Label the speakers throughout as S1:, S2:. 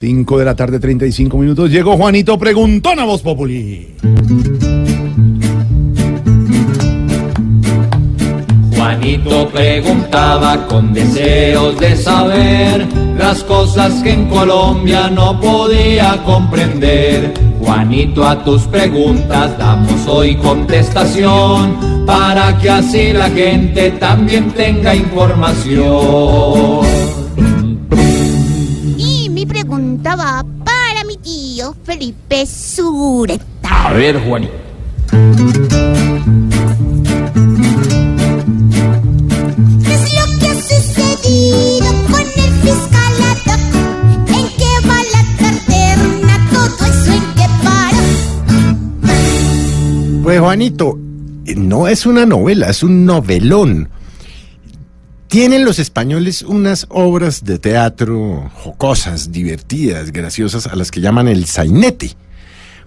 S1: 5 de la tarde, 35 minutos. Llegó Juanito Preguntón a Voz Populi.
S2: Juanito preguntaba con deseos de saber las cosas que en Colombia no podía comprender. Juanito, a tus preguntas damos hoy contestación para que así la gente también tenga información.
S3: Tío Felipe Sureta.
S2: A ver, Juanito.
S3: ¿Qué es lo que ha sucedido con el fiscal ad? ¿En qué va la terna? ¿Todo eso en qué para?
S1: Pues Juanito, no es una novela, es un novelón. Tienen los españoles unas obras de teatro jocosas, divertidas, graciosas, a las que llaman el sainete.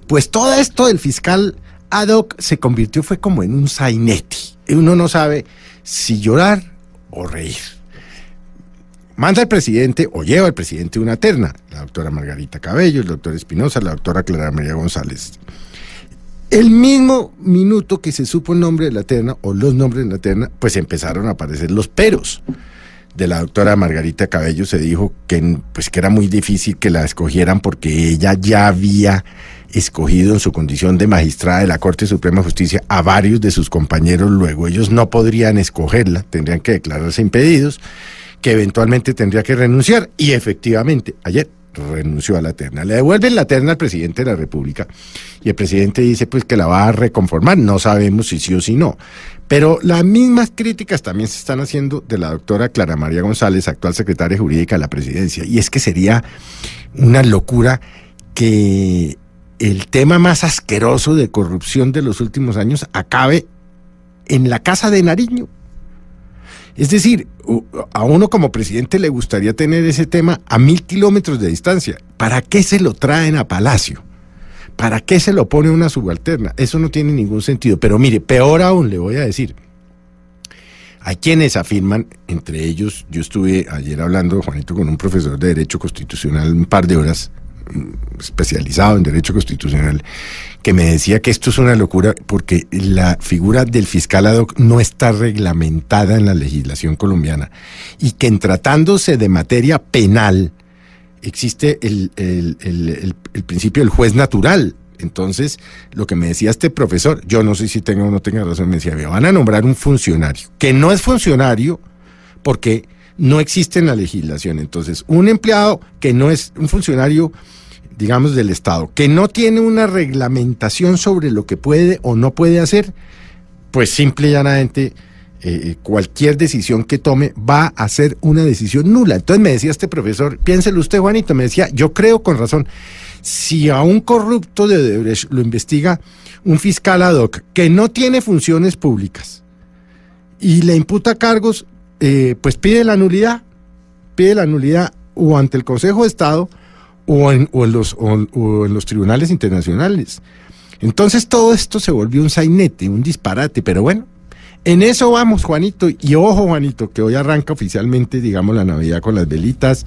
S1: Pues todo esto del fiscal ad hoc se convirtió fue como en un sainete. Uno no sabe si llorar o reír. Manda el presidente o lleva el presidente una terna, la doctora Margarita Cabello, el doctor Espinosa, la doctora Clara María González. El mismo minuto que se supo el nombre de la terna o los nombres de la terna, pues empezaron a aparecer los peros. De la doctora Margarita Cabello se dijo que, pues, que era muy difícil que la escogieran porque ella ya había escogido en su condición de magistrada de la Corte Suprema de Justicia a varios de sus compañeros, luego ellos no podrían escogerla, tendrían que declararse impedidos, que eventualmente tendría que renunciar y efectivamente ayer renunció a la terna. Le devuelven la terna al presidente de la República y el presidente dice pues que la va a reconformar, no sabemos si sí o si no. Pero las mismas críticas también se están haciendo de la doctora Clara María González, actual secretaria jurídica de la presidencia, y es que sería una locura que el tema más asqueroso de corrupción de los últimos años acabe en la casa de Nariño. Es decir, a uno como presidente le gustaría tener ese tema a mil kilómetros de distancia. ¿Para qué se lo traen a Palacio? ¿Para qué se lo pone una subalterna? Eso no tiene ningún sentido. Pero mire, peor aún le voy a decir. Hay quienes afirman, entre ellos, yo estuve ayer hablando, Juanito, con un profesor de Derecho Constitucional un par de horas, mm, especializado en Derecho Constitucional, que me decía que esto es una locura porque la figura del fiscal ad hoc no está reglamentada en la legislación colombiana y que en tratándose de materia penal existe el, el- el- principio del juez natural. Entonces, lo que me decía este profesor, yo no sé si tenga o no tenga razón, me decía, me van a nombrar un funcionario, que no es funcionario porque no existe en la legislación. Entonces, un empleado que no es un funcionario, digamos, del Estado, que no tiene una reglamentación sobre lo que puede o no puede hacer, pues simple y llanamente eh, cualquier decisión que tome va a ser una decisión nula. Entonces me decía este profesor, piénselo usted, Juanito, me decía, yo creo con razón, si a un corrupto de Odebrecht lo investiga un fiscal ad hoc que no tiene funciones públicas y le imputa cargos, eh, pues pide la nulidad, pide la nulidad o ante el Consejo de Estado o en, o en los, o- en los tribunales internacionales. Entonces todo esto se volvió un sainete, un disparate, pero bueno, en eso vamos, Juanito. Y ojo, Juanito, que hoy arranca oficialmente, digamos, la Navidad con las velitas.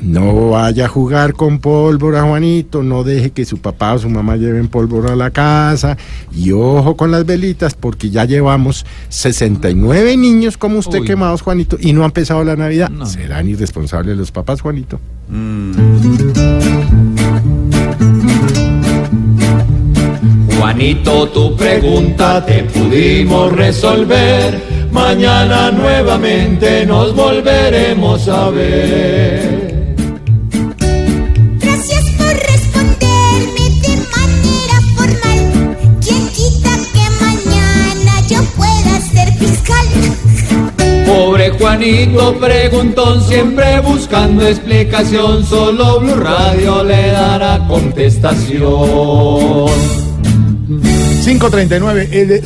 S1: No vaya a jugar con pólvora, Juanito. No deje que su papá o su mamá lleven pólvora a la casa. Y ojo con las velitas, porque ya llevamos 69 niños como usted
S2: Uy.
S1: quemados, Juanito, y no ha empezado la Navidad.
S2: No.
S1: ¿Serán irresponsables los papás, Juanito?
S2: Juanito, tu pregunta te pudimos resolver. Mañana nuevamente nos volveremos a ver. Juanito preguntón, siempre buscando explicación, solo Blue Radio le dará contestación.
S4: 539, el